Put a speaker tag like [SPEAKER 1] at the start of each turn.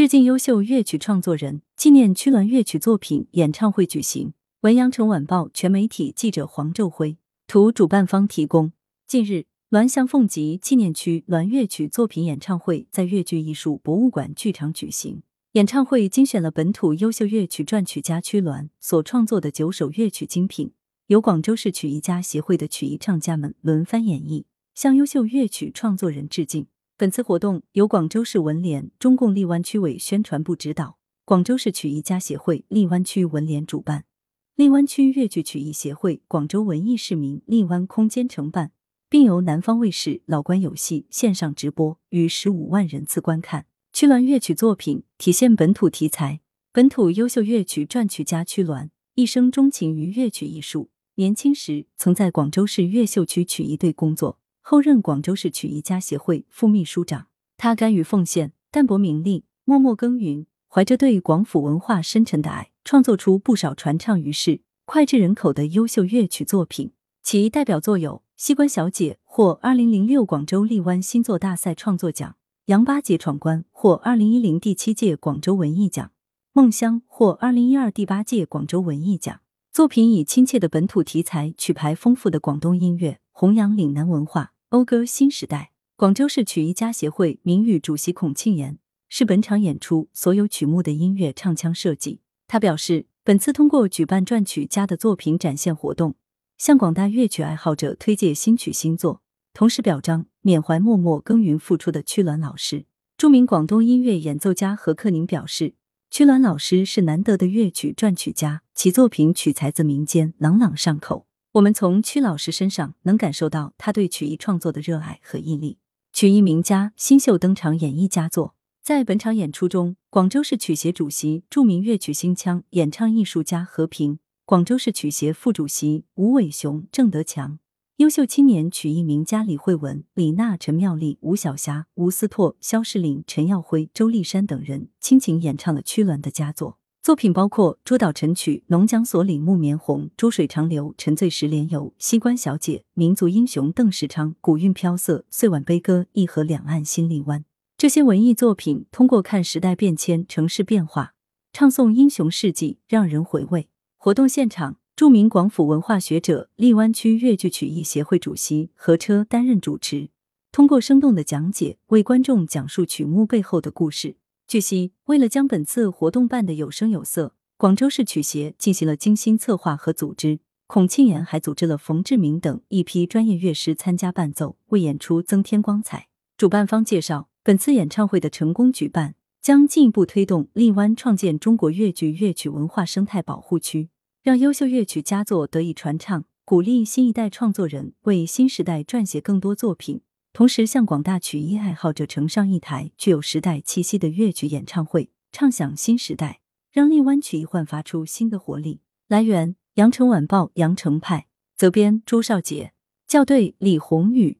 [SPEAKER 1] 致敬优秀乐曲创作人，纪念曲鸾乐曲作品演唱会举行。文阳城晚报全媒体记者黄昼辉图，主办方提供。近日，栾祥凤集纪念区滦乐曲作品演唱会在粤剧艺术博物馆剧场举行。演唱会精选了本土优秀乐曲撰曲家曲鸾所创作的九首乐曲精品，由广州市曲艺家协会的曲艺唱家们轮番演绎，向优秀乐曲创作人致敬。本次活动由广州市文联中共荔湾区委宣传部指导，广州市曲艺家协会荔湾区文联主办，荔湾区粤剧曲艺协会、广州文艺市民荔湾空间承办，并由南方卫视老关有戏线上直播，逾十五万人次观看。曲鸾乐曲作品体现本土题材，本土优秀乐曲撰曲家曲鸾一生钟情于乐曲艺术，年轻时曾在广州市越秀区曲艺队工作。后任广州市曲艺家协会副秘书长，他甘于奉献、淡泊名利、默默耕耘，怀着对广府文化深沉的爱，创作出不少传唱于世、脍炙人口的优秀乐曲作品。其代表作有《西关小姐》获二零零六广州荔湾新作大赛创作奖，《杨八姐闯关》获二零一零第七届广州文艺奖，《梦乡》获二零一二第八届广州文艺奖。作品以亲切的本土题材、曲牌丰富的广东音乐，弘扬岭南文化。讴歌新时代，广州市曲艺家协会名誉主席孔庆言是本场演出所有曲目的音乐唱腔设计。他表示，本次通过举办撰曲家的作品展现活动，向广大乐曲爱好者推介新曲新作，同时表彰缅怀默默耕耘付出的曲鸾老师。著名广东音乐演奏家何克宁表示，曲鸾老师是难得的乐曲撰曲家，其作品取材自民间，朗朗上口。我们从曲老师身上能感受到他对曲艺创作的热爱和毅力。曲艺名家新秀登场演绎佳作。在本场演出中，广州市曲协主席、著名乐曲新腔演唱艺术家何平，广州市曲协副主席吴伟雄、郑德强，优秀青年曲艺名家李慧文、李娜、陈妙丽、吴晓霞、吴思拓、肖世岭、陈耀辉、周丽珊等人倾情演唱了曲鸾的佳作。作品包括《捉岛晨曲》《农讲所里木棉红》《珠水长流》《沉醉石莲游》《西关小姐》《民族英雄邓世昌》《古韵飘色》《岁晚悲歌》《一河两岸新荔湾》。这些文艺作品通过看时代变迁、城市变化，唱诵英雄事迹，让人回味。活动现场，著名广府文化学者、荔湾区粤剧曲艺协会主席何车担任主持，通过生动的讲解，为观众讲述曲目背后的故事。据悉，为了将本次活动办得有声有色，广州市曲协进行了精心策划和组织。孔庆岩还组织了冯志明等一批专业乐师参加伴奏，为演出增添光彩。主办方介绍，本次演唱会的成功举办，将进一步推动荔湾创建中国粤剧乐曲文化生态保护区，让优秀乐曲佳作得以传唱，鼓励新一代创作人为新时代撰写更多作品。同时，向广大曲艺爱好者呈上一台具有时代气息的粤曲演唱会，唱响新时代，让荔湾曲艺焕发出新的活力。来源：羊城晚报羊城派，责编：朱少杰，校对：李红宇。